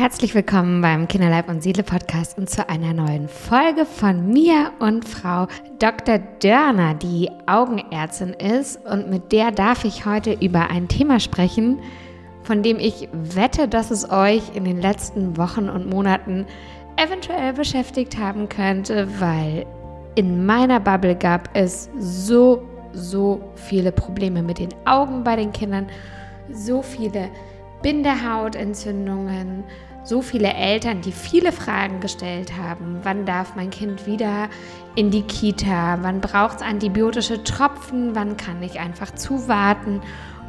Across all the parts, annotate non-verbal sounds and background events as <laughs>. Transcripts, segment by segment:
Herzlich willkommen beim Kinderleib und Seele Podcast und zu einer neuen Folge von mir und Frau Dr. Dörner, die Augenärztin ist. Und mit der darf ich heute über ein Thema sprechen, von dem ich wette, dass es euch in den letzten Wochen und Monaten eventuell beschäftigt haben könnte, weil in meiner Bubble gab es so, so viele Probleme mit den Augen bei den Kindern, so viele Bindehautentzündungen, so viele Eltern, die viele Fragen gestellt haben. Wann darf mein Kind wieder in die Kita? Wann braucht es antibiotische Tropfen? Wann kann ich einfach zuwarten?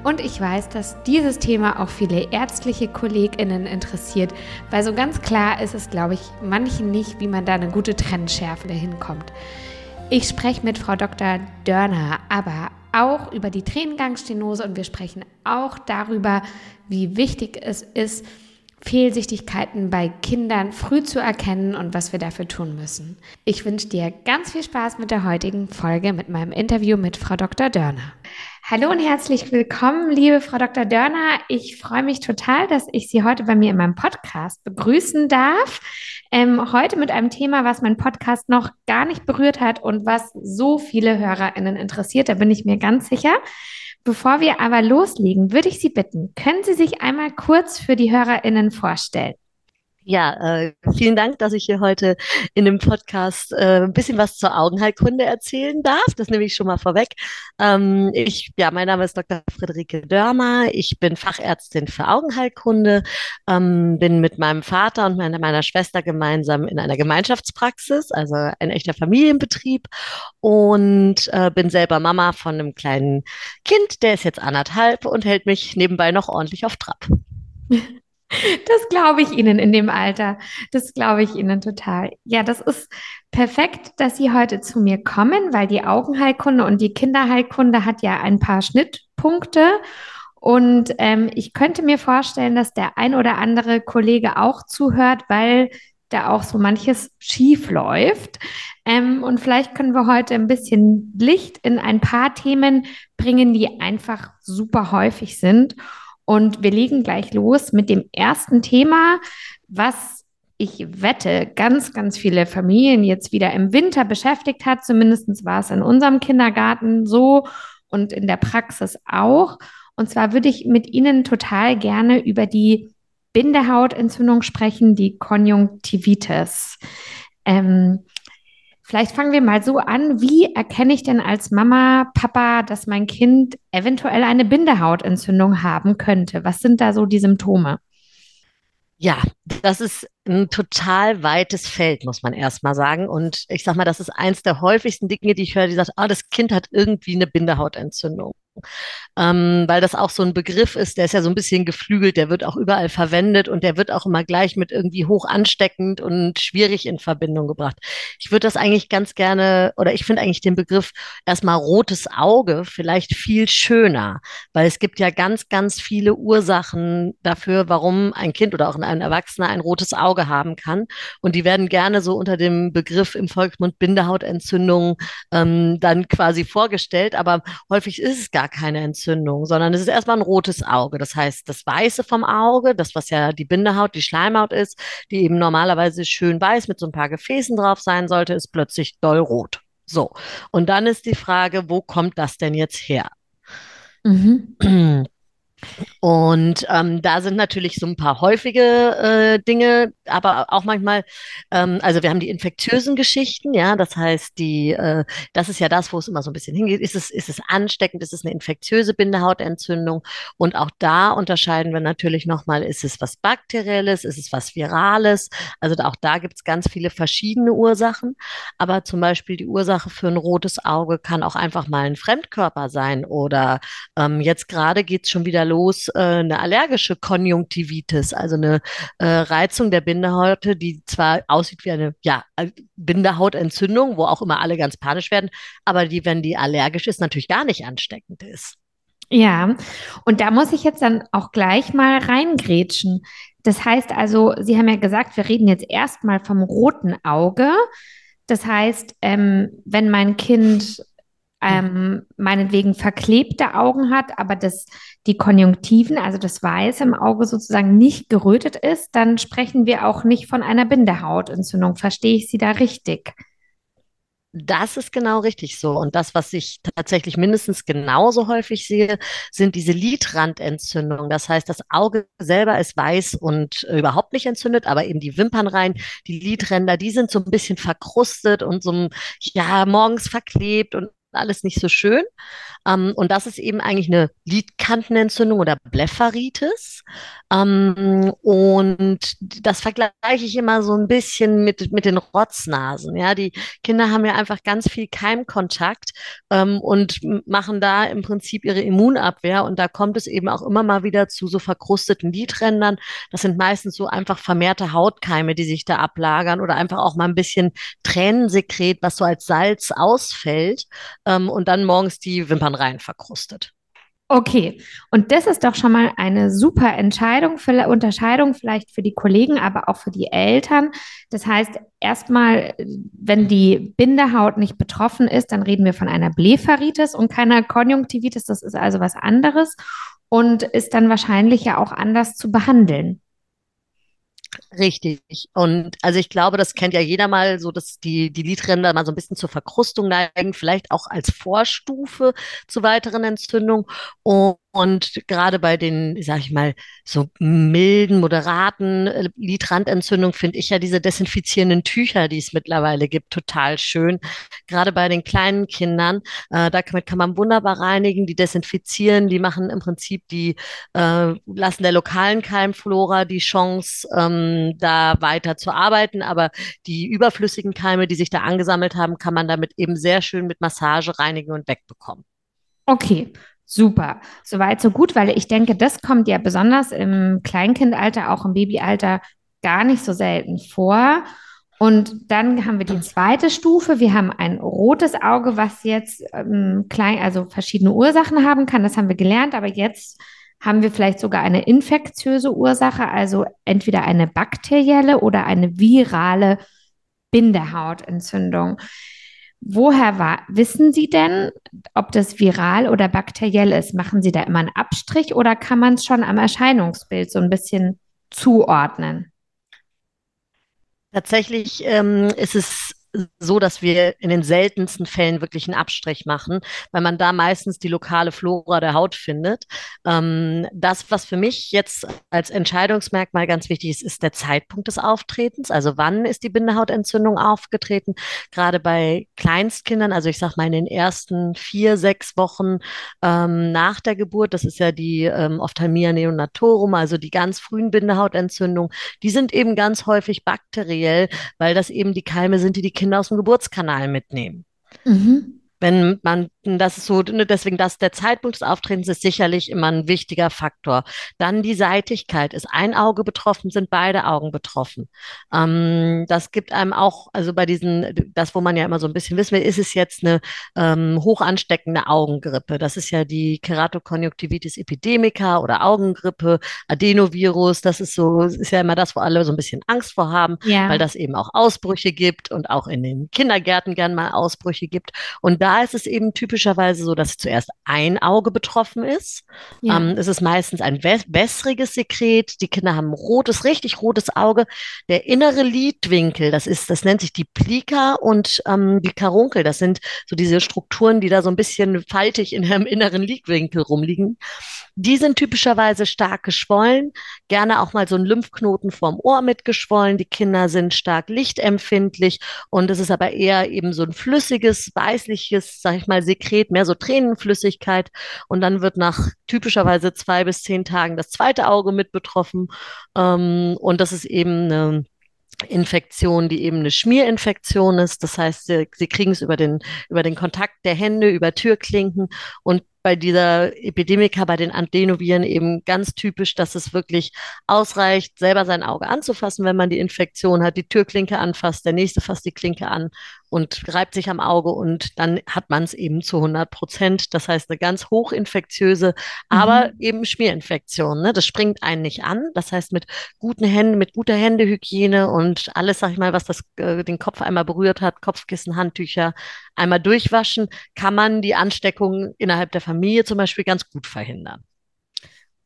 Und ich weiß, dass dieses Thema auch viele ärztliche KollegInnen interessiert, weil so ganz klar ist es, glaube ich, manchen nicht, wie man da eine gute Trennschärfe hinkommt. Ich spreche mit Frau Dr. Dörner aber auch über die Tränengangsstenose und wir sprechen auch darüber, wie wichtig es ist, Fehlsichtigkeiten bei Kindern früh zu erkennen und was wir dafür tun müssen. Ich wünsche dir ganz viel Spaß mit der heutigen Folge mit meinem Interview mit Frau Dr. Dörner. Hallo und herzlich willkommen, liebe Frau Dr. Dörner. Ich freue mich total, dass ich Sie heute bei mir in meinem Podcast begrüßen darf. Ähm, heute mit einem Thema, was mein Podcast noch gar nicht berührt hat und was so viele HörerInnen interessiert. Da bin ich mir ganz sicher. Bevor wir aber loslegen, würde ich Sie bitten, können Sie sich einmal kurz für die HörerInnen vorstellen? Ja, äh, vielen Dank, dass ich hier heute in dem Podcast äh, ein bisschen was zur Augenheilkunde erzählen darf. Das nehme ich schon mal vorweg. Ähm, ich, ja, mein Name ist Dr. Friederike Dörmer. Ich bin Fachärztin für Augenheilkunde, ähm, bin mit meinem Vater und meiner, meiner Schwester gemeinsam in einer Gemeinschaftspraxis, also ein echter Familienbetrieb und äh, bin selber Mama von einem kleinen Kind, der ist jetzt anderthalb und hält mich nebenbei noch ordentlich auf Trab. <laughs> Das glaube ich Ihnen in dem Alter. Das glaube ich Ihnen total. Ja, das ist perfekt, dass Sie heute zu mir kommen, weil die Augenheilkunde und die Kinderheilkunde hat ja ein paar Schnittpunkte. Und ähm, ich könnte mir vorstellen, dass der ein oder andere Kollege auch zuhört, weil da auch so manches schief läuft. Ähm, und vielleicht können wir heute ein bisschen Licht in ein paar Themen bringen, die einfach super häufig sind. Und wir legen gleich los mit dem ersten Thema, was ich wette, ganz, ganz viele Familien jetzt wieder im Winter beschäftigt hat. Zumindest war es in unserem Kindergarten so und in der Praxis auch. Und zwar würde ich mit Ihnen total gerne über die Bindehautentzündung sprechen, die Konjunktivitis. Ähm, Vielleicht fangen wir mal so an. Wie erkenne ich denn als Mama, Papa, dass mein Kind eventuell eine Bindehautentzündung haben könnte? Was sind da so die Symptome? Ja, das ist ein total weites Feld, muss man erstmal sagen. Und ich sag mal, das ist eins der häufigsten Dinge, die ich höre, die sagt, ah, das Kind hat irgendwie eine Bindehautentzündung ähm, weil das auch so ein Begriff ist, der ist ja so ein bisschen geflügelt, der wird auch überall verwendet und der wird auch immer gleich mit irgendwie hoch ansteckend und schwierig in Verbindung gebracht. Ich würde das eigentlich ganz gerne, oder ich finde eigentlich den Begriff erstmal rotes Auge vielleicht viel schöner, weil es gibt ja ganz, ganz viele Ursachen dafür, warum ein Kind oder auch ein Erwachsener ein rotes Auge haben kann. Und die werden gerne so unter dem Begriff im Volksmund Bindehautentzündung ähm, dann quasi vorgestellt, aber häufig ist es gar gar keine Entzündung, sondern es ist erstmal ein rotes Auge. Das heißt, das Weiße vom Auge, das, was ja die Bindehaut, die Schleimhaut ist, die eben normalerweise schön weiß mit so ein paar Gefäßen drauf sein sollte, ist plötzlich dollrot. So. Und dann ist die Frage, wo kommt das denn jetzt her? Mhm. <clears throat> Und ähm, da sind natürlich so ein paar häufige äh, Dinge, aber auch manchmal, ähm, also wir haben die infektiösen Geschichten, ja, das heißt, die, äh, das ist ja das, wo es immer so ein bisschen hingeht. Ist es, ist es ansteckend, ist es eine infektiöse Bindehautentzündung? Und auch da unterscheiden wir natürlich nochmal, ist es was Bakterielles, ist es was Virales? Also auch da gibt es ganz viele verschiedene Ursachen. Aber zum Beispiel die Ursache für ein rotes Auge kann auch einfach mal ein Fremdkörper sein oder ähm, jetzt gerade geht es schon wieder los, äh, eine allergische Konjunktivitis, also eine äh, Reizung der Bindehaut, die zwar aussieht wie eine ja, Bindehautentzündung, wo auch immer alle ganz panisch werden, aber die, wenn die allergisch ist, natürlich gar nicht ansteckend ist. Ja, und da muss ich jetzt dann auch gleich mal reingrätschen. Das heißt also, Sie haben ja gesagt, wir reden jetzt erstmal vom roten Auge. Das heißt, ähm, wenn mein Kind ähm, meinetwegen verklebte Augen hat, aber das, die Konjunktiven, also das Weiß im Auge sozusagen nicht gerötet ist, dann sprechen wir auch nicht von einer Bindehautentzündung. Verstehe ich Sie da richtig? Das ist genau richtig so. Und das, was ich tatsächlich mindestens genauso häufig sehe, sind diese Lidrandentzündungen. Das heißt, das Auge selber ist weiß und überhaupt nicht entzündet, aber eben die Wimpernreihen, die Lidränder, die sind so ein bisschen verkrustet und so, ja, morgens verklebt und alles nicht so schön. Ähm, und das ist eben eigentlich eine Lidkantenentzündung oder Blepharitis. Ähm, und das vergleiche ich immer so ein bisschen mit, mit den Rotznasen. Ja, die Kinder haben ja einfach ganz viel Keimkontakt ähm, und machen da im Prinzip ihre Immunabwehr. Und da kommt es eben auch immer mal wieder zu so verkrusteten Lidrändern. Das sind meistens so einfach vermehrte Hautkeime, die sich da ablagern oder einfach auch mal ein bisschen Tränensekret, was so als Salz ausfällt ähm, und dann morgens die Wimpernreihen verkrustet. Okay, und das ist doch schon mal eine super Entscheidung, für, Unterscheidung vielleicht für die Kollegen, aber auch für die Eltern. Das heißt, erstmal, wenn die Bindehaut nicht betroffen ist, dann reden wir von einer Blepharitis und keiner Konjunktivitis. Das ist also was anderes und ist dann wahrscheinlich ja auch anders zu behandeln. Richtig. Und also ich glaube, das kennt ja jeder mal, so dass die, die Lidränder mal so ein bisschen zur Verkrustung neigen, vielleicht auch als Vorstufe zu weiteren Entzündungen. Und und gerade bei den, sag ich mal, so milden, moderaten äh, Lidrandentzündungen finde ich ja diese desinfizierenden Tücher, die es mittlerweile gibt, total schön. Gerade bei den kleinen Kindern, äh, damit kann man wunderbar reinigen, die desinfizieren, die machen im Prinzip die, äh, lassen der lokalen Keimflora die Chance, ähm, da weiter zu arbeiten. Aber die überflüssigen Keime, die sich da angesammelt haben, kann man damit eben sehr schön mit Massage reinigen und wegbekommen. Okay, Super, soweit so gut, weil ich denke, das kommt ja besonders im Kleinkindalter, auch im Babyalter gar nicht so selten vor. Und dann haben wir die zweite Stufe. Wir haben ein rotes Auge, was jetzt ähm, klein, also verschiedene Ursachen haben kann. Das haben wir gelernt. Aber jetzt haben wir vielleicht sogar eine infektiöse Ursache, also entweder eine bakterielle oder eine virale Bindehautentzündung. Woher war, wissen Sie denn, ob das viral oder bakteriell ist? Machen Sie da immer einen Abstrich oder kann man es schon am Erscheinungsbild so ein bisschen zuordnen? Tatsächlich ähm, ist es so, dass wir in den seltensten Fällen wirklich einen Abstrich machen, weil man da meistens die lokale Flora der Haut findet. Ähm, das, was für mich jetzt als Entscheidungsmerkmal ganz wichtig ist, ist der Zeitpunkt des Auftretens. Also wann ist die Bindehautentzündung aufgetreten? Gerade bei Kleinstkindern, also ich sage mal in den ersten vier, sechs Wochen ähm, nach der Geburt, das ist ja die ähm, Ophthalmia neonatorum, also die ganz frühen Bindehautentzündungen, die sind eben ganz häufig bakteriell, weil das eben die Keime sind, die die Kinder aus dem Geburtskanal mitnehmen. Mhm. Wenn man, das ist so, ne, deswegen, dass der Zeitpunkt des Auftretens ist sicherlich immer ein wichtiger Faktor. Dann die Seitigkeit. Ist ein Auge betroffen, sind beide Augen betroffen. Ähm, das gibt einem auch, also bei diesen, das, wo man ja immer so ein bisschen wissen will, ist es jetzt eine ähm, hoch ansteckende Augengrippe. Das ist ja die Keratokonjunktivitis epidemica oder Augengrippe, Adenovirus. Das ist so, ist ja immer das, wo alle so ein bisschen Angst vor haben, ja. weil das eben auch Ausbrüche gibt und auch in den Kindergärten gern mal Ausbrüche gibt. Und da ist es eben typischerweise so, dass zuerst ein Auge betroffen ist. Ja. Ähm, es ist meistens ein wässriges Sekret. Die Kinder haben ein rotes, richtig rotes Auge. Der innere Lidwinkel, das ist, das nennt sich die Plika und ähm, die Karunkel. Das sind so diese Strukturen, die da so ein bisschen faltig in einem inneren Lidwinkel rumliegen. Die sind typischerweise stark geschwollen, gerne auch mal so ein Lymphknoten vorm Ohr mitgeschwollen. Die Kinder sind stark lichtempfindlich und es ist aber eher eben so ein flüssiges, weißliches, sag ich mal, Sekret, mehr so Tränenflüssigkeit. Und dann wird nach typischerweise zwei bis zehn Tagen das zweite Auge mit betroffen. Ähm, und das ist eben eine Infektion, die eben eine Schmierinfektion ist. Das heißt, sie, sie kriegen es über den, über den Kontakt der Hände, über Türklinken und bei dieser Epidemika, bei den Adenoviren eben ganz typisch, dass es wirklich ausreicht, selber sein Auge anzufassen, wenn man die Infektion hat, die Türklinke anfasst, der nächste fasst die Klinke an und reibt sich am Auge und dann hat man es eben zu 100 Prozent. Das heißt, eine ganz hochinfektiöse, aber Mhm. eben Schmierinfektion. Ne? Das springt einen nicht an. Das heißt, mit guten Händen, mit guter Händehygiene und alles, sag ich mal, was das, äh, den Kopf einmal berührt hat, Kopfkissen, Handtücher, einmal durchwaschen, kann man die Ansteckung innerhalb der Familie zum Beispiel ganz gut verhindern.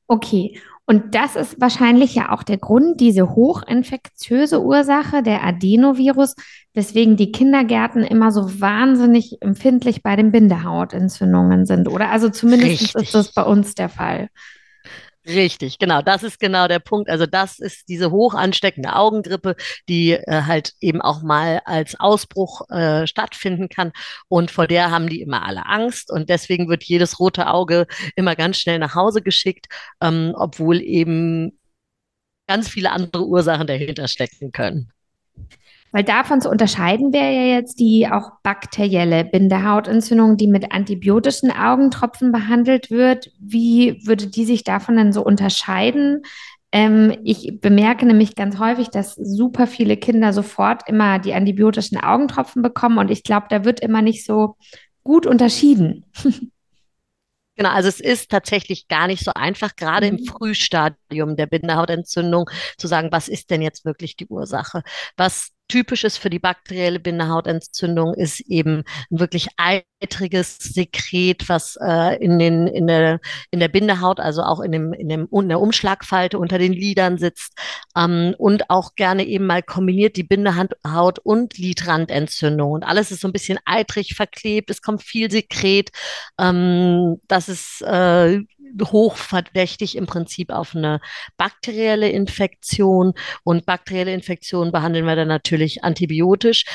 Okay, und das ist wahrscheinlich ja auch der Grund, diese hochinfektiöse Ursache, der Adenovirus, weswegen die Kindergärten immer so wahnsinnig empfindlich bei den Bindehautentzündungen sind, oder? Also zumindest ist das bei Richtig. uns der Fall. Richtig, genau. Das ist genau der Punkt. Also das ist diese hoch ansteckende Augengrippe, die äh, halt eben auch mal als Ausbruch äh, stattfinden kann. Und vor der haben die immer alle Angst. Und deswegen wird jedes rote Auge immer ganz schnell nach Hause geschickt, ähm, obwohl eben ganz viele andere Ursachen dahinter stecken können. Weil davon zu unterscheiden wäre ja jetzt die auch bakterielle Bindehautentzündung, die mit antibiotischen Augentropfen behandelt wird. Wie würde die sich davon denn so unterscheiden? Ähm, ich bemerke nämlich ganz häufig, dass super viele Kinder sofort immer die antibiotischen Augentropfen bekommen und ich glaube, da wird immer nicht so gut unterschieden. <laughs> Genau, also es ist tatsächlich gar nicht so einfach, gerade im Mhm. Frühstadium der Bindehautentzündung zu sagen, was ist denn jetzt wirklich die Ursache? Was typisch ist für die bakterielle Bindehautentzündung, ist eben ein wirklich eitriges Sekret, was äh, in den, in der, in der Bindehaut, also auch in dem, in dem, in der Umschlagfalte unter den Lidern sitzt, ähm, und auch gerne eben mal kombiniert die Bindehaut und Lidrandentzündung. Und alles ist so ein bisschen eitrig verklebt, es kommt viel Sekret. Ähm, das ist äh, hochverdächtig im Prinzip auf eine bakterielle Infektion. Und bakterielle Infektionen behandeln wir dann natürlich antibiotisch.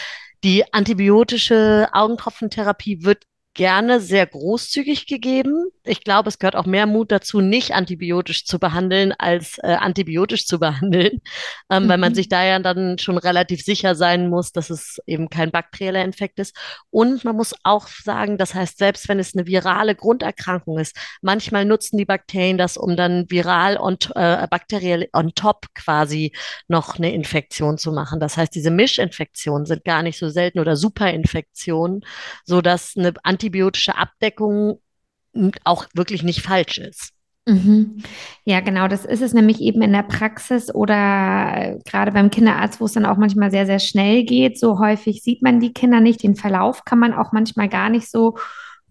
Die antibiotische Augentropfentherapie wird gerne sehr großzügig gegeben. Ich glaube, es gehört auch mehr Mut dazu, nicht antibiotisch zu behandeln, als äh, antibiotisch zu <laughs> behandeln, ähm, weil man sich Mhm. da ja dann schon relativ sicher sein muss, dass es eben kein bakterieller Infekt ist. Und man muss auch sagen, das heißt, selbst wenn es eine virale Grunderkrankung ist, manchmal nutzen die Bakterien das, um dann viral und äh, bakteriell on top quasi noch eine Infektion zu machen. Das heißt, diese Mischinfektionen sind gar nicht so selten oder Superinfektionen, sodass eine antibiotische Abdeckung auch wirklich nicht falsch ist. Mhm. Ja, genau, das ist es nämlich eben in der Praxis oder äh, gerade beim Kinderarzt, wo es dann auch manchmal sehr, sehr schnell geht. So häufig sieht man die Kinder nicht. Den Verlauf kann man auch manchmal gar nicht so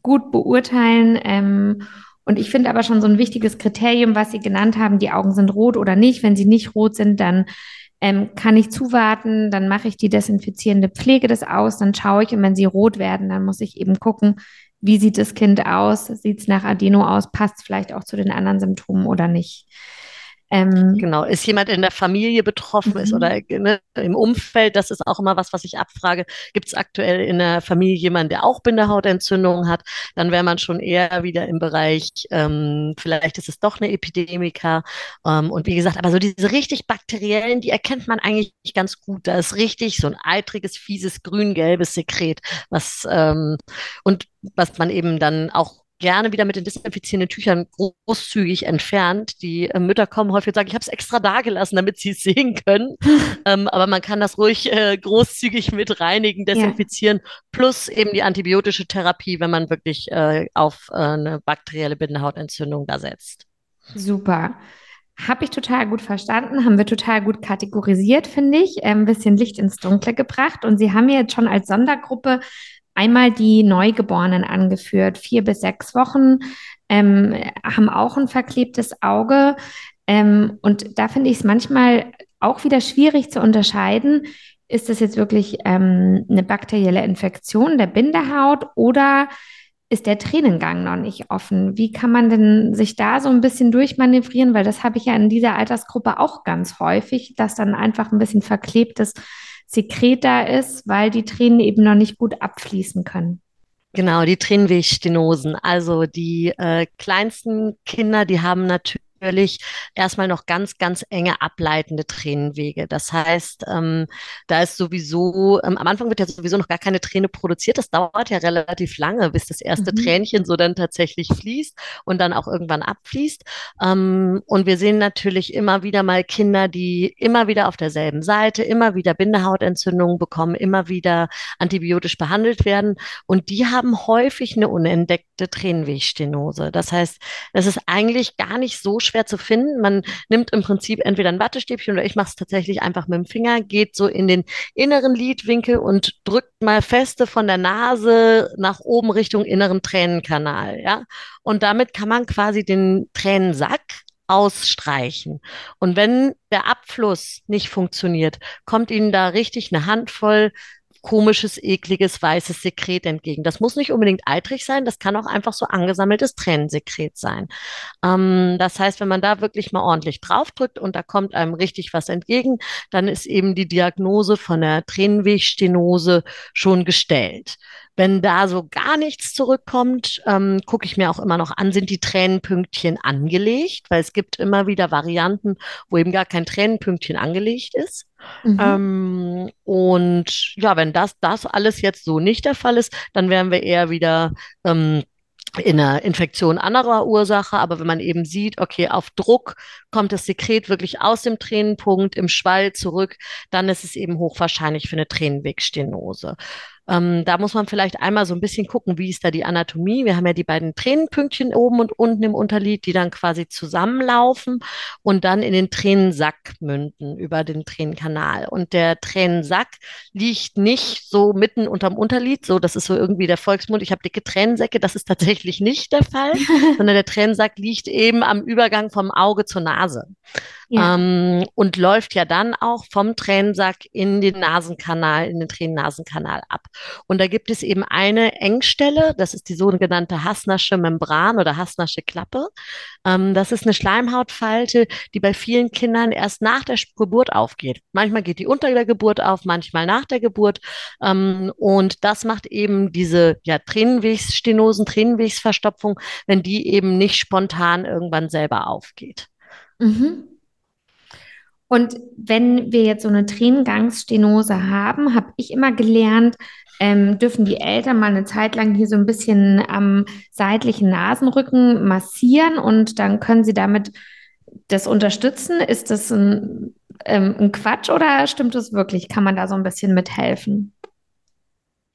gut beurteilen. Ähm, und ich finde aber schon so ein wichtiges Kriterium, was Sie genannt haben, die Augen sind rot oder nicht. Wenn sie nicht rot sind, dann ähm, kann ich zuwarten, dann mache ich die desinfizierende Pflege des aus, dann schaue ich und wenn sie rot werden, dann muss ich eben gucken, wie sieht das Kind aus? Sieht es nach Adeno aus? Passt vielleicht auch zu den anderen Symptomen oder nicht? Ähm, Genau, ist jemand in der Familie betroffen ist mhm. oder ne, im Umfeld, das ist auch immer was, was ich abfrage. Gibt es aktuell in der Familie jemanden, der auch Bindehautentzündung hat? Dann wäre man schon eher wieder im Bereich, ähm, vielleicht ist es doch eine Epidemika. Ähm, und wie gesagt, aber so diese richtig bakteriellen, die erkennt man eigentlich ganz gut. Da ist richtig so ein eitriges, fieses, grün-gelbes Sekret, was ähm, und was man eben dann auch gerne wieder mit den desinfizierenden Tüchern großzügig entfernt. Die äh, Mütter kommen häufig und sagen, ich habe es extra da gelassen, damit sie es sehen können. <laughs> Ähm, aber man kann das ruhig äh, großzügig mit reinigen, Ja, desinfizieren, plus eben die antibiotische Therapie, wenn man wirklich äh, auf äh, eine bakterielle Bindehautentzündung da setzt. super. Habe ich total gut verstanden, haben wir total gut kategorisiert, finde ich, ein bisschen Licht ins Dunkle gebracht. Und Sie haben jetzt schon als Sondergruppe einmal die Neugeborenen angeführt, vier bis sechs Wochen, ähm, haben auch ein verklebtes Auge. Ähm, und da finde ich es manchmal auch wieder schwierig zu unterscheiden, ist das jetzt wirklich ähm, eine bakterielle Infektion der Bindehaut oder ist der Tränengang noch nicht offen? Wie kann man denn sich da so ein bisschen durchmanövrieren? Weil das habe ich ja in dieser Altersgruppe auch ganz häufig, dass dann einfach ein bisschen verklebtes Sekret da ist, weil die Tränen eben noch nicht gut abfließen können. Genau, die Tränenwegstenosen. Also die äh, kleinsten Kinder, die haben natürlich natürlich erstmal noch ganz, ganz enge ableitende Tränenwege. Das heißt, ähm, da ist sowieso, ähm, am Anfang wird ja sowieso noch gar keine Träne produziert. Das dauert ja relativ lange, bis das erste mhm. Tränchen so dann tatsächlich fließt und dann auch irgendwann abfließt. Ähm, und wir sehen natürlich immer wieder mal Kinder, die immer wieder auf derselben Seite, immer wieder Bindehautentzündungen bekommen, immer wieder antibiotisch behandelt werden. Und die haben häufig eine unentdeckte Tränenwegstenose. Das heißt, es ist eigentlich gar nicht so schwer zu finden. Man nimmt im Prinzip entweder ein Wattestäbchen oder ich mache es tatsächlich einfach mit dem Finger, geht so in den inneren Lidwinkel und drückt mal feste von der Nase nach oben Richtung inneren Tränenkanal, ja. Und damit kann man quasi den Tränensack ausstreichen. Und wenn der Abfluss nicht funktioniert, kommt Ihnen da richtig eine Handvoll komisches, ekliges, weißes Sekret entgegen. Das muss nicht unbedingt eitrig sein, das kann auch einfach so angesammeltes Tränensekret sein. Ähm, das heißt, wenn man da wirklich mal ordentlich draufdrückt und da kommt einem richtig was entgegen, dann ist eben die Diagnose von der Tränenwegstenose schon gestellt. Wenn da so gar nichts zurückkommt, ähm, gucke ich mir auch immer noch an, sind die Tränenpünktchen angelegt, weil es gibt immer wieder Varianten, wo eben gar kein Tränenpünktchen angelegt ist. Mhm. Ähm, und ja, wenn das, das alles jetzt so nicht der Fall ist, dann wären wir eher wieder ähm, in einer Infektion anderer Ursache, aber wenn man eben sieht, okay, auf Druck kommt das Sekret wirklich aus dem Tränenpunkt im Schwall zurück, dann ist es eben hochwahrscheinlich für eine Tränenwegstenose. Ähm, da muss man vielleicht einmal so ein bisschen gucken, wie ist da die Anatomie. Wir haben ja die beiden Tränenpünktchen oben und unten im Unterlid, die dann quasi zusammenlaufen und dann in den Tränensack münden über den Tränenkanal. Und der Tränensack liegt nicht so mitten unterm Unterlid, so das ist so irgendwie der Volksmund, ich habe dicke Tränensäcke, das ist tatsächlich nicht der Fall, <laughs> sondern der Tränensack liegt eben am Übergang vom Auge zur Nase. Ja. Ähm, und läuft ja dann auch vom Tränensack in den Nasenkanal, in den Tränennasenkanal ab. Und da gibt es eben eine Engstelle, das ist die sogenannte Hassnasche Membran oder Hassnasche Klappe. Ähm, das ist eine Schleimhautfalte, die bei vielen Kindern erst nach der Geburt aufgeht. Manchmal geht die unter der Geburt auf, manchmal nach der Geburt. Ähm, und das macht eben diese ja, Tränenwegsstenosen, Tränenwegsverstopfung, wenn die eben nicht spontan irgendwann selber aufgeht. Mhm. Und wenn wir jetzt so eine Tränengangsstenose haben, habe ich immer gelernt, ähm, dürfen die Eltern mal eine Zeit lang hier so ein bisschen am seitlichen Nasenrücken massieren und dann können sie damit das unterstützen. Ist das ein, ähm, ein Quatsch oder stimmt das wirklich? Kann man da so ein bisschen mithelfen?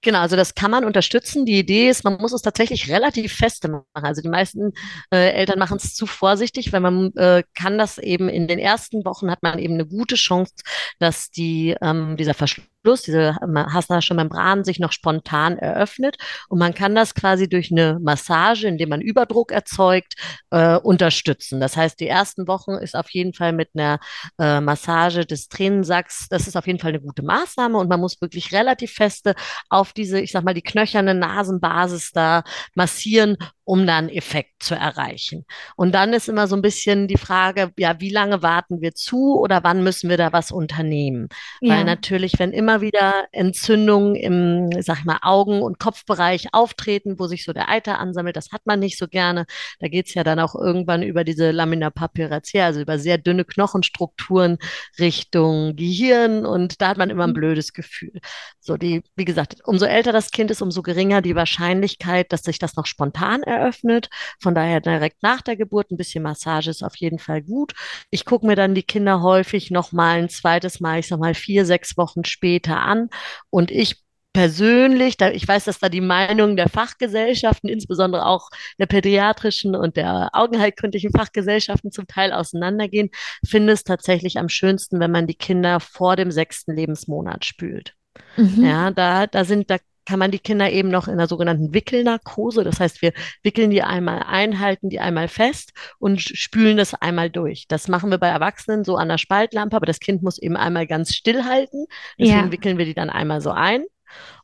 Genau, also das kann man unterstützen. Die Idee ist, man muss es tatsächlich relativ feste machen. Also die meisten äh, Eltern machen es zu vorsichtig, weil man äh, kann das eben in den ersten Wochen hat man eben eine gute Chance, dass die ähm, dieser Verschluss Plus, diese Hasnasche Membran sich noch spontan eröffnet. Und man kann das quasi durch eine Massage, indem man Überdruck erzeugt, äh, unterstützen. Das heißt, die ersten Wochen ist auf jeden Fall mit einer äh, Massage des Tränensacks, das ist auf jeden Fall eine gute Maßnahme und man muss wirklich relativ feste auf diese, ich sag mal, die knöcherne Nasenbasis da massieren, um dann Effekt zu erreichen. Und dann ist immer so ein bisschen die Frage, ja, wie lange warten wir zu oder wann müssen wir da was unternehmen? Ja. Weil natürlich, wenn immer wieder Entzündungen im, sag ich mal, Augen- und Kopfbereich auftreten, wo sich so der Eiter ansammelt, das hat man nicht so gerne. Da geht es ja dann auch irgendwann über diese Lamina papyracea, also über sehr dünne Knochenstrukturen Richtung Gehirn und da hat man immer ein mhm. blödes Gefühl. So die, wie gesagt, umso älter das Kind ist, umso geringer die Wahrscheinlichkeit, dass sich das noch spontan eröffnet. Von daher direkt nach der Geburt ein bisschen Massage ist auf jeden Fall gut. Ich gucke mir dann die Kinder häufig noch mal ein zweites Mal, ich sag mal vier, sechs Wochen später an und ich persönlich, da, ich weiß, dass da die Meinungen der Fachgesellschaften, insbesondere auch der pädiatrischen und der augenheilkundlichen Fachgesellschaften zum Teil auseinandergehen, finde es tatsächlich am schönsten, wenn man die Kinder vor dem sechsten Lebensmonat spült. Mhm. Ja, da, da sind, da kann man die Kinder eben noch in der sogenannten Wickelnarkose. Das heißt, wir wickeln die einmal ein, halten die einmal fest und spülen das einmal durch. Das machen wir bei Erwachsenen so an der Spaltlampe, aber das Kind muss eben einmal ganz still halten. Deswegen ja. wickeln wir die dann einmal so ein.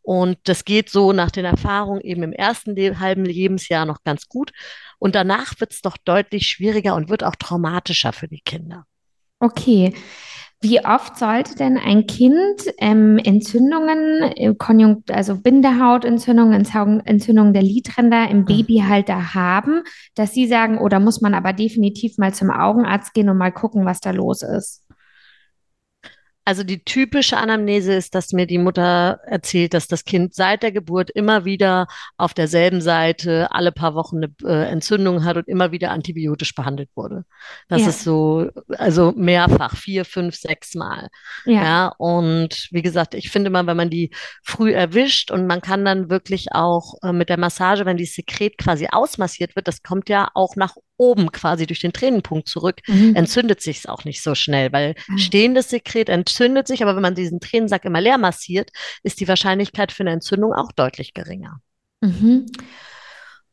Und das geht so nach den Erfahrungen eben im ersten Le halben Lebensjahr noch ganz gut. Und danach wird es doch deutlich schwieriger und wird auch traumatischer für die Kinder. Okay. Wie oft sollte denn ein Kind ähm, Entzündungen, äh, Konjunkt also Bindehautentzündungen, Entzündungen der Lidränder im Babyhalter haben, dass Sie sagen, oder oh, muss man aber definitiv mal zum Augenarzt gehen und mal gucken, was da los ist? Also die typische Anamnese ist, dass mir die Mutter erzählt, dass das Kind seit der Geburt immer wieder auf derselben Seite alle paar Wochen eine äh, Entzündung hat und immer wieder antibiotisch behandelt wurde. Das ja. ist so, also mehrfach, vier, fünf, sechs Mal. Ja. ja. Und wie gesagt, ich finde mal, wenn man die früh erwischt und man kann dann wirklich auch äh, mit der Massage, wenn die Sekret quasi ausmassiert wird, das kommt ja auch nach oben quasi durch den Tränenpunkt zurück, mhm. entzündet sich es auch nicht so schnell, weil mhm. stehendes Sekret entzündet sich, aber wenn man diesen Tränensack immer leer massiert, ist die Wahrscheinlichkeit für eine Entzündung auch deutlich geringer. Mhm.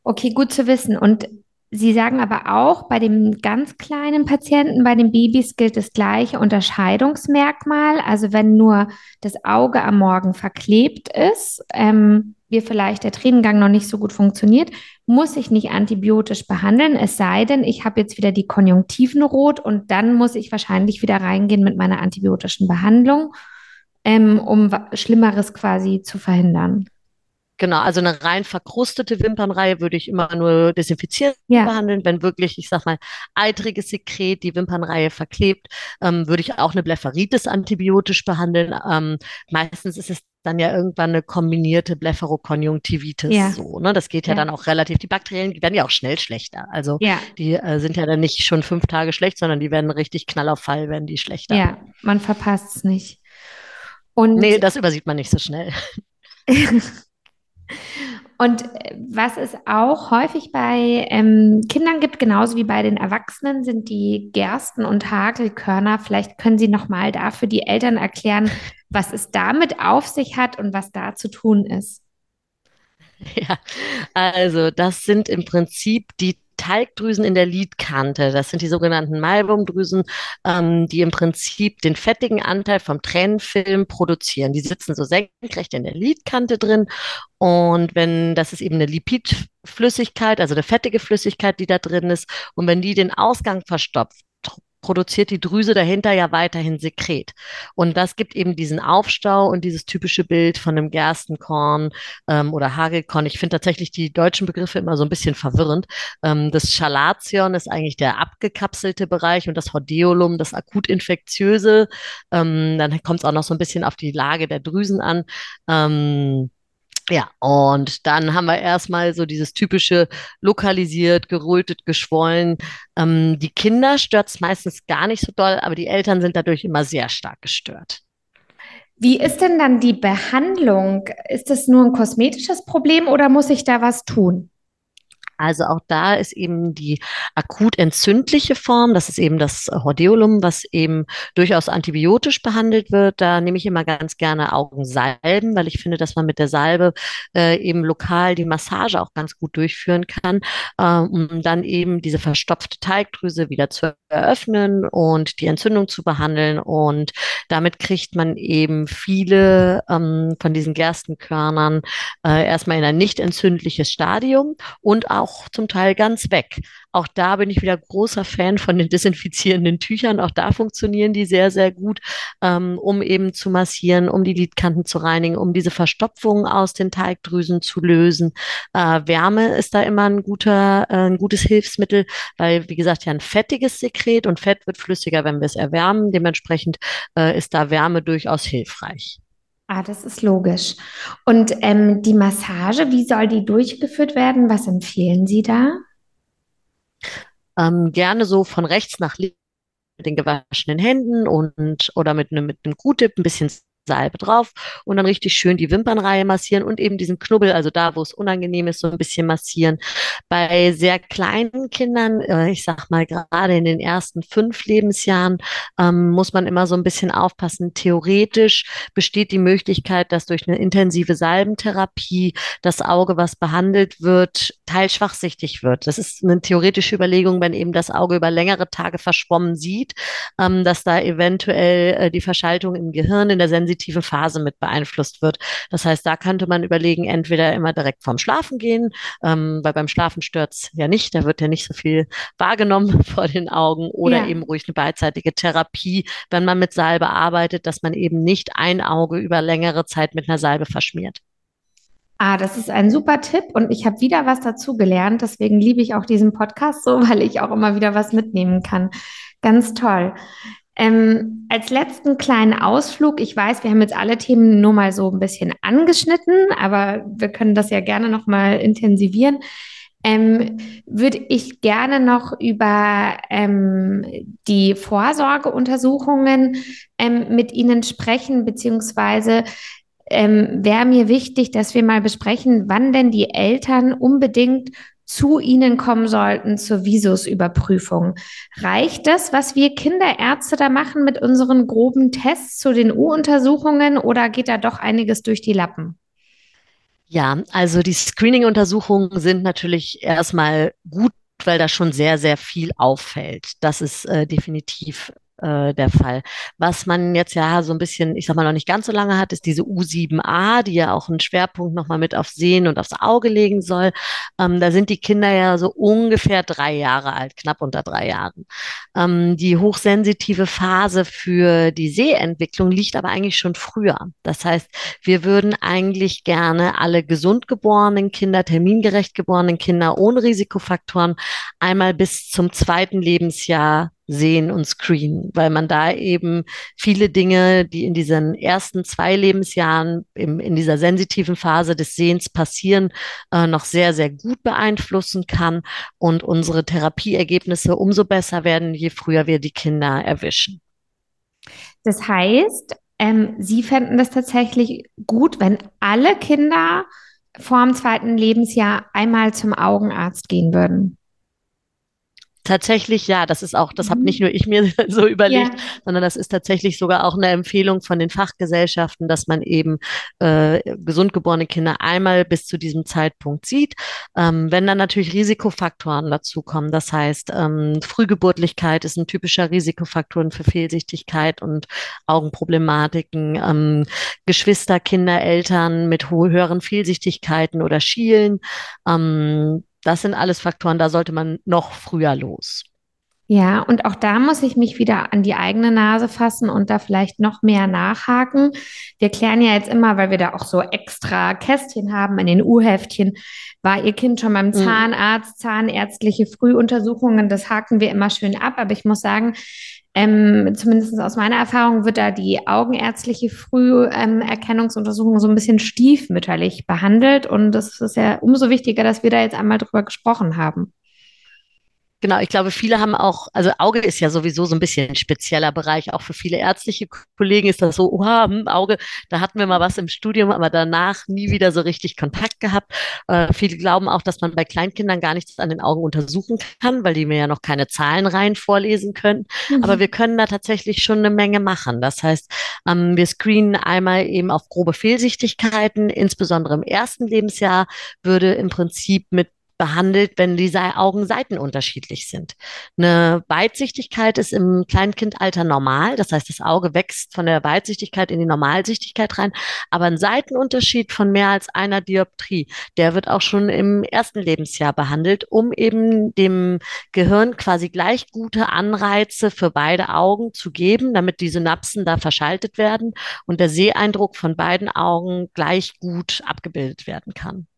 Okay, gut zu wissen. Und Sie sagen aber auch, bei dem ganz kleinen Patienten, bei den Babys gilt das gleiche Unterscheidungsmerkmal. Also wenn nur das Auge am Morgen verklebt ist, ähm, wir vielleicht der Tränengang noch nicht so gut funktioniert, muss ich nicht antibiotisch behandeln, es sei denn, ich habe jetzt wieder die Konjunktiven rot und dann muss ich wahrscheinlich wieder reingehen mit meiner antibiotischen Behandlung, ähm, um Schlimmeres quasi zu verhindern. Genau, also eine rein verkrustete Wimpernreihe würde ich immer nur desinfizieren ja. behandeln. Wenn wirklich, ich sag mal, eitriges Sekret die Wimpernreihe verklebt, ähm, würde ich auch eine Blepharitis antibiotisch behandeln. Ähm, meistens ist es dann ja irgendwann eine kombinierte Blepharokonjunktivitis. Ja. So, ne? Das geht ja, ja, dann auch relativ. Die Bakterien die werden ja auch schnell schlechter. Also ja. die äh, sind ja dann nicht schon fünf Tage schlecht, sondern die werden richtig knall auf Fall, werden die schlechter. Ja, man verpasst es nicht. Und nee, das übersieht man nicht so schnell. <laughs> <laughs> Und äh, was es auch häufig bei ähm, Kindern gibt, genauso wie bei den Erwachsenen, sind die Gersten- und Hagelkörner. Vielleicht können Sie noch mal dafür die Eltern erklären, was es damit auf sich hat und was da zu tun ist. <laughs> Ja, also das sind im Prinzip die Talgdrüsen in der Lidkante. Das sind die sogenannten Malbumdrüsen, ähm, die im Prinzip den fettigen Anteil vom Tränenfilm produzieren. Die sitzen so senkrecht in der Lidkante drin. Und wenn, das ist eben eine Lipidflüssigkeit, also eine fettige Flüssigkeit, die da drin ist. Und wenn die den Ausgang verstopft, produziert die Drüse dahinter ja weiterhin Sekret. Und das gibt eben diesen Aufstau und dieses typische Bild von einem Gerstenkorn ähm, oder Hagelkorn. Ich finde tatsächlich die deutschen Begriffe immer so ein bisschen verwirrend. Ähm, das Chalation ist eigentlich der abgekapselte Bereich und das Hordeolum, das akutinfektiöse. Ähm, dann kommt es auch noch so ein bisschen auf die Lage der Drüsen an. Ähm, ja, und dann haben wir erstmal so dieses typische lokalisiert, gerötet, geschwollen. Ähm, die Kinder stört es meistens gar nicht so doll, aber die Eltern sind dadurch immer sehr stark gestört. Wie ist denn dann die Behandlung? Ist das nur ein kosmetisches Problem oder muss ich da was tun? Also auch da ist eben die akut entzündliche Form, das ist eben das Hordeolum, was eben durchaus antibiotisch behandelt wird. Da nehme ich immer ganz gerne Augensalben, weil ich finde, dass man mit der Salbe äh, eben lokal die Massage auch ganz gut durchführen kann, äh, um dann eben diese verstopfte Teigdrüse wieder zu eröffnen und die Entzündung zu behandeln. Und damit kriegt man eben viele ähm, von diesen Gerstenkörnern äh, erstmal in ein nicht entzündliches Stadium und auch auch zum Teil ganz weg. Auch da bin ich wieder großer Fan von den desinfizierenden Tüchern. Auch da funktionieren die sehr, sehr gut, ähm, um eben zu massieren, um die Lidkanten zu reinigen, um diese Verstopfung aus den Teigdrüsen zu lösen. Äh, Wärme ist da immer ein guter, äh, ein gutes Hilfsmittel, weil, wie gesagt, ja ein fettiges Sekret und Fett wird flüssiger, wenn wir es erwärmen. Dementsprechend äh, ist da Wärme durchaus hilfreich. Ah, das ist logisch. Und ähm, die Massage, wie soll die durchgeführt werden? Was empfehlen Sie da? Ähm, gerne so von rechts nach links mit den gewaschenen Händen und oder mit einem mit einem Q-Tip ein bisschen Salbe drauf und dann richtig schön die Wimpernreihe massieren und eben diesen Knubbel, also da, wo es unangenehm ist, so ein bisschen massieren. Bei sehr kleinen Kindern, äh, ich sag mal gerade in den ersten fünf Lebensjahren, ähm, muss man immer so ein bisschen aufpassen. Theoretisch besteht die Möglichkeit, dass durch eine intensive Salbentherapie das Auge, was behandelt wird, teilschwachsichtig wird. Das ist eine theoretische Überlegung, wenn eben das Auge über längere Tage verschwommen sieht, ähm, dass da eventuell äh, die Verschaltung im Gehirn in der Sensitivität sensitiven Phase mit beeinflusst wird. Das heißt, da könnte man überlegen, entweder immer direkt vorm Schlafen gehen, ähm, weil beim Schlafen stört's ja nicht, da wird ja nicht so viel wahrgenommen <laughs> vor den Augen oder ja. eben ruhig eine beidseitige Therapie, wenn man mit Salbe arbeitet, dass man eben nicht ein Auge über längere Zeit mit einer Salbe verschmiert. Ah, das ist ein super Tipp und ich habe wieder was dazu gelernt. Deswegen liebe ich auch diesen Podcast so, <laughs> weil ich auch immer wieder was mitnehmen kann. Ganz toll. Ähm, als letzten kleinen Ausflug, ich weiß, wir haben jetzt alle Themen nur mal so ein bisschen angeschnitten, aber wir können das ja gerne noch mal intensivieren. Ähm, würde ich gerne noch über ähm, die Vorsorgeuntersuchungen ähm, mit Ihnen sprechen, beziehungsweise ähm, wäre mir wichtig, dass wir mal besprechen, wann denn die Eltern unbedingt zu Ihnen kommen sollten zur Visusüberprüfung. Reicht das, was wir Kinderärzte da machen mit unseren groben Tests zu den U-Untersuchungen oder geht da doch einiges durch die Lappen? Ja, also die Screening-Untersuchungen sind natürlich erstmal gut, weil da schon sehr, sehr viel auffällt. Das ist äh, definitiv äh, der Fall. Was man jetzt ja so ein bisschen, ich sag mal, noch nicht ganz so lange hat, ist diese U7a, die ja auch einen Schwerpunkt nochmal mit aufs Sehen und aufs Auge legen soll. Ähm, da sind die Kinder ja so ungefähr drei Jahre alt, knapp unter drei Jahren. Ähm, die hochsensitive Phase für die Sehentwicklung liegt aber eigentlich schon früher. Das heißt, wir würden eigentlich gerne alle gesund geborenen Kinder, termingerecht geborenen Kinder ohne Risikofaktoren einmal bis zum zweiten Lebensjahr sehen und screenen, weil man da eben viele Dinge, die in diesen ersten zwei Lebensjahren im, in dieser sensitiven Phase des Sehens passieren, äh, noch sehr, sehr gut beeinflussen kann und unsere Therapieergebnisse umso besser werden, je früher wir die Kinder erwischen. Das heißt, ähm, Sie fänden das tatsächlich gut, wenn alle Kinder vor dem zweiten Lebensjahr einmal zum Augenarzt gehen würden. Tatsächlich, ja, das ist auch, das mhm. habe nicht nur ich mir <laughs> so überlegt, ja. sondern das ist tatsächlich sogar auch eine Empfehlung von den Fachgesellschaften, dass man eben äh, gesund geborene Kinder einmal bis zu diesem Zeitpunkt sieht. Ähm, wenn dann natürlich Risikofaktoren dazukommen, das heißt, ähm, Frühgeburtlichkeit ist ein typischer Risikofaktor für Fehlsichtigkeit und Augenproblematiken, ähm, Geschwister, Kinder, Eltern mit höheren Fehlsichtigkeiten oder Schielen, ähm, das sind alles Faktoren, da sollte man noch früher los. Ja, und auch da muss ich mich wieder an die eigene Nase fassen und da vielleicht noch mehr nachhaken. Wir klären ja jetzt immer, weil wir da auch so extra Kästchen haben in den U-Heftchen, war Ihr Kind schon beim mhm. Zahnarzt, zahnärztliche Frühuntersuchungen, das haken wir immer schön ab. Aber ich muss sagen, ähm, zumindest aus meiner Erfahrung wird da die augenärztliche Früherkennungsuntersuchung ähm, so ein bisschen stiefmütterlich behandelt. Und es ist ja umso wichtiger, dass wir da jetzt einmal drüber gesprochen haben. Genau, ich glaube, viele haben auch, also Auge ist ja sowieso so ein bisschen ein spezieller Bereich. Auch für viele ärztliche Kollegen ist das so, oha, hm, Auge, da hatten wir mal was im Studium, aber danach nie wieder so richtig Kontakt gehabt. Äh, viele glauben auch, dass man bei Kleinkindern gar nichts an den Augen untersuchen kann, weil die mir ja noch keine Zahlen rein vorlesen können. Mhm. Aber wir können da tatsächlich schon eine Menge machen. Das heißt, ähm, wir screenen einmal eben auf grobe Fehlsichtigkeiten, insbesondere im ersten Lebensjahr würde im Prinzip mit behandelt, wenn die Augenseiten unterschiedlich sind. Eine Weitsichtigkeit ist im Kleinkindalter normal, das heißt, das Auge wächst von der Weitsichtigkeit in die Normalsichtigkeit rein, aber ein Seitenunterschied von mehr als einer Dioptrie, der wird auch schon im ersten Lebensjahr behandelt, um eben dem Gehirn quasi gleich gute Anreize für beide Augen zu geben, damit die Synapsen da verschaltet werden und der Seeeindruck von beiden Augen gleich gut abgebildet werden kann.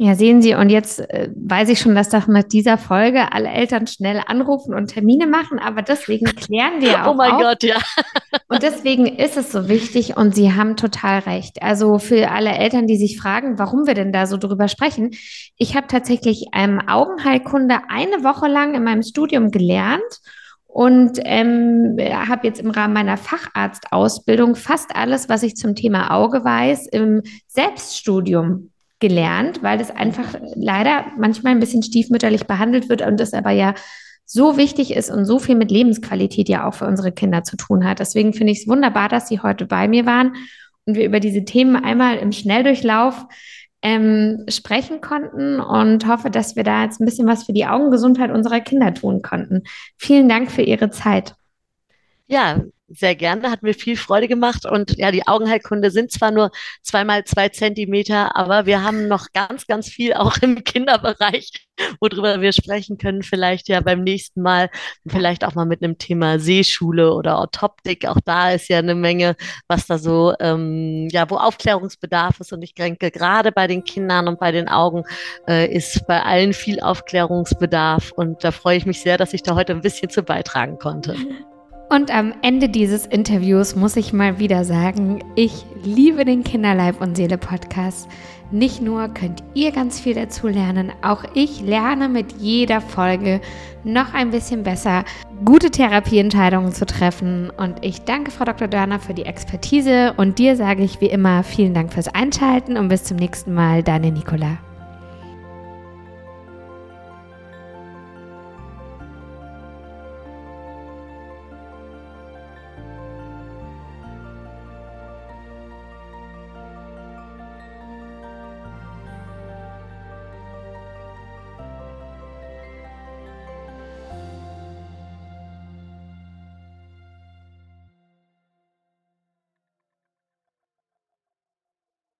Ja, sehen Sie, und jetzt äh, weiß ich schon, dass doch mit dieser Folge alle Eltern schnell anrufen und Termine machen, aber deswegen klären wir auch. <laughs> Oh mein auf. Gott, ja. <laughs> Und deswegen ist es so wichtig und Sie haben total recht. Also für alle Eltern, die sich fragen, warum wir denn da so drüber sprechen. Ich habe tatsächlich ähm, Augenheilkunde eine Woche lang in meinem Studium gelernt und ähm, habe jetzt im Rahmen meiner Facharztausbildung fast alles, was ich zum Thema Auge weiß, im Selbststudium gelernt, weil das einfach leider manchmal ein bisschen stiefmütterlich behandelt wird und das aber ja so wichtig ist und so viel mit Lebensqualität ja auch für unsere Kinder zu tun hat. Deswegen finde ich es wunderbar, dass Sie heute bei mir waren und wir über diese Themen einmal im Schnelldurchlauf ähm, sprechen konnten und hoffe, dass wir da jetzt ein bisschen was für die Augengesundheit unserer Kinder tun konnten. Vielen Dank für Ihre Zeit. Ja, sehr gerne, hat mir viel Freude gemacht. Und ja, die Augenheilkunde sind zwar nur zweimal zwei Zentimeter, aber wir haben noch ganz, ganz viel auch im Kinderbereich, worüber wir sprechen können. Vielleicht ja beim nächsten Mal, vielleicht auch mal mit einem Thema Sehschule oder Orthoptik. Auch da ist ja eine Menge, was da so, ähm, ja, wo Aufklärungsbedarf ist. Und ich denke, gerade bei den Kindern und bei den Augen äh, ist bei allen viel Aufklärungsbedarf. Und da freue ich mich sehr, dass ich da heute ein bisschen zu beitragen konnte. <laughs> Und am Ende dieses Interviews muss ich mal wieder sagen, ich liebe den Kinderleib und Seele Podcast. Nicht nur könnt ihr ganz viel dazu lernen, auch ich lerne mit jeder Folge noch ein bisschen besser, gute Therapieentscheidungen zu treffen. Und ich danke Frau Dr. Dörner für die Expertise und dir sage ich wie immer vielen Dank fürs Einschalten und bis zum nächsten Mal, deine Nicola.